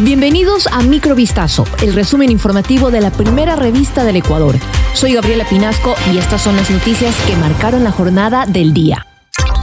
Bienvenidos a Microvistazo, el resumen informativo de la primera revista del Ecuador. Soy Gabriela Pinasco y estas son las noticias que marcaron la jornada del día.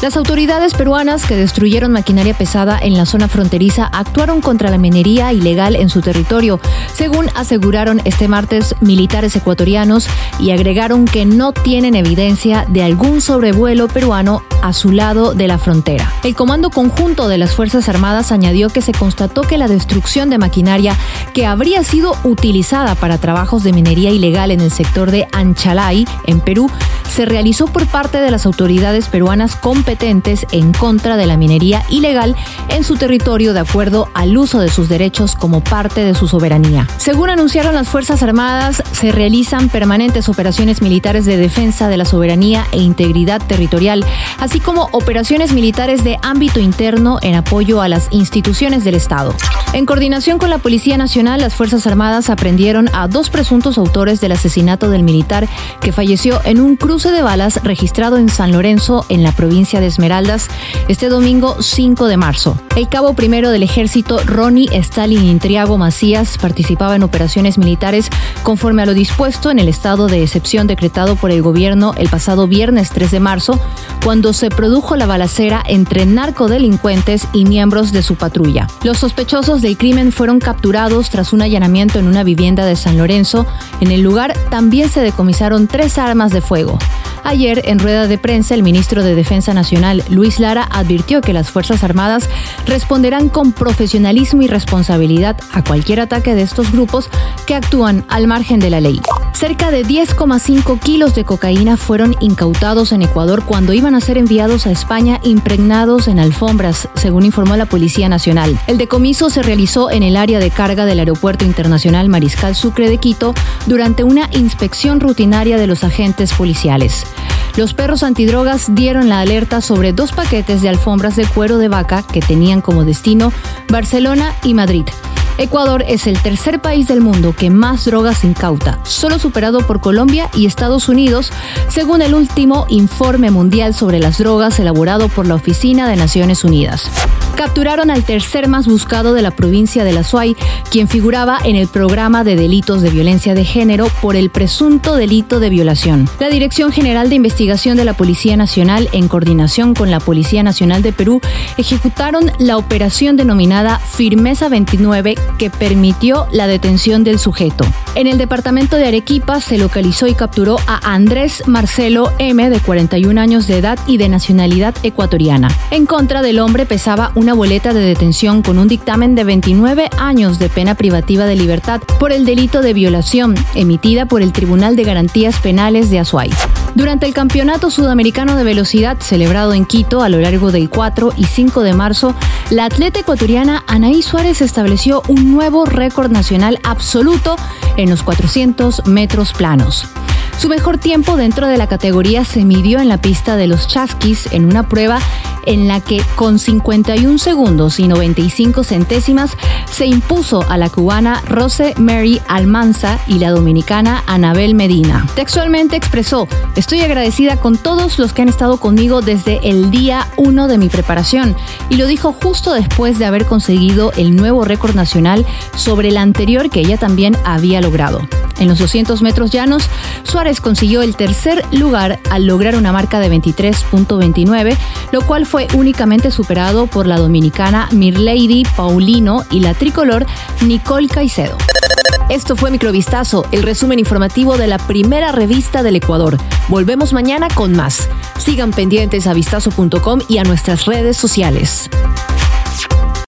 Las autoridades peruanas que destruyeron maquinaria pesada en la zona fronteriza actuaron contra la minería ilegal en su territorio, según aseguraron este martes militares ecuatorianos y agregaron que no tienen evidencia de algún sobrevuelo peruano a su lado de la frontera. El Comando Conjunto de las Fuerzas Armadas añadió que se constató que la destrucción de maquinaria que habría sido utilizada para trabajos de minería ilegal en el sector de Anchalay, en Perú, se realizó por parte de las autoridades peruanas competentes en contra de la minería ilegal en su territorio de acuerdo al uso de sus derechos como parte de su soberanía. Según anunciaron las Fuerzas Armadas, se realizan permanentes operaciones militares de defensa de la soberanía e integridad territorial, así como operaciones militares de ámbito interno en apoyo a las instituciones del Estado. En coordinación con la Policía Nacional, las Fuerzas Armadas aprendieron a dos presuntos autores del asesinato del militar que falleció en un cruce de balas registrado en San Lorenzo, en la provincia de Esmeraldas, este domingo 5 de marzo. El cabo primero del ejército, Ronnie Stalin Intriago Macías, participaba en operaciones militares conforme a lo dispuesto en el estado de excepción decretado por el gobierno el pasado viernes 3 de marzo, cuando se produjo la balacera entre narcodelincuentes y miembros de su patrulla. Los sospechosos del crimen fueron capturados tras un allanamiento en una vivienda de San Lorenzo. En el lugar también se decomisaron tres armas de fuego. Ayer, en rueda de prensa, el ministro de Defensa Nacional, Luis Lara, advirtió que las Fuerzas Armadas responderán con profesionalismo y responsabilidad a cualquier ataque de estos grupos que actúan al margen de la ley. Cerca de 10,5 kilos de cocaína fueron incautados en Ecuador cuando iban a ser enviados a España impregnados en alfombras, según informó la Policía Nacional. El decomiso se realizó en el área de carga del Aeropuerto Internacional Mariscal Sucre de Quito durante una inspección rutinaria de los agentes policiales. Los perros antidrogas dieron la alerta sobre dos paquetes de alfombras de cuero de vaca que tenían como destino Barcelona y Madrid. Ecuador es el tercer país del mundo que más drogas incauta, solo superado por Colombia y Estados Unidos, según el último informe mundial sobre las drogas elaborado por la Oficina de Naciones Unidas capturaron al tercer más buscado de la provincia de La Suay, quien figuraba en el programa de delitos de violencia de género por el presunto delito de violación. La Dirección General de Investigación de la Policía Nacional, en coordinación con la Policía Nacional de Perú, ejecutaron la operación denominada Firmeza 29 que permitió la detención del sujeto. En el departamento de Arequipa se localizó y capturó a Andrés Marcelo M, de 41 años de edad y de nacionalidad ecuatoriana. En contra del hombre pesaba un una boleta de detención con un dictamen de 29 años de pena privativa de libertad por el delito de violación emitida por el Tribunal de Garantías Penales de Azuay. Durante el Campeonato Sudamericano de Velocidad celebrado en Quito a lo largo del 4 y 5 de marzo, la atleta ecuatoriana Anaí Suárez estableció un nuevo récord nacional absoluto en los 400 metros planos. Su mejor tiempo dentro de la categoría se midió en la pista de los Chasquis en una prueba en la que con 51 segundos y 95 centésimas se impuso a la cubana Rose Mary Almanza y la dominicana Anabel Medina. Textualmente expresó, estoy agradecida con todos los que han estado conmigo desde el día 1 de mi preparación y lo dijo justo después de haber conseguido el nuevo récord nacional sobre el anterior que ella también había logrado. En los 200 metros llanos, Suárez consiguió el tercer lugar al lograr una marca de 23.29, lo cual fue únicamente superado por la dominicana Mirlady Paulino y la tricolor Nicole Caicedo. Esto fue Microvistazo, el resumen informativo de la primera revista del Ecuador. Volvemos mañana con más. Sigan pendientes a vistazo.com y a nuestras redes sociales.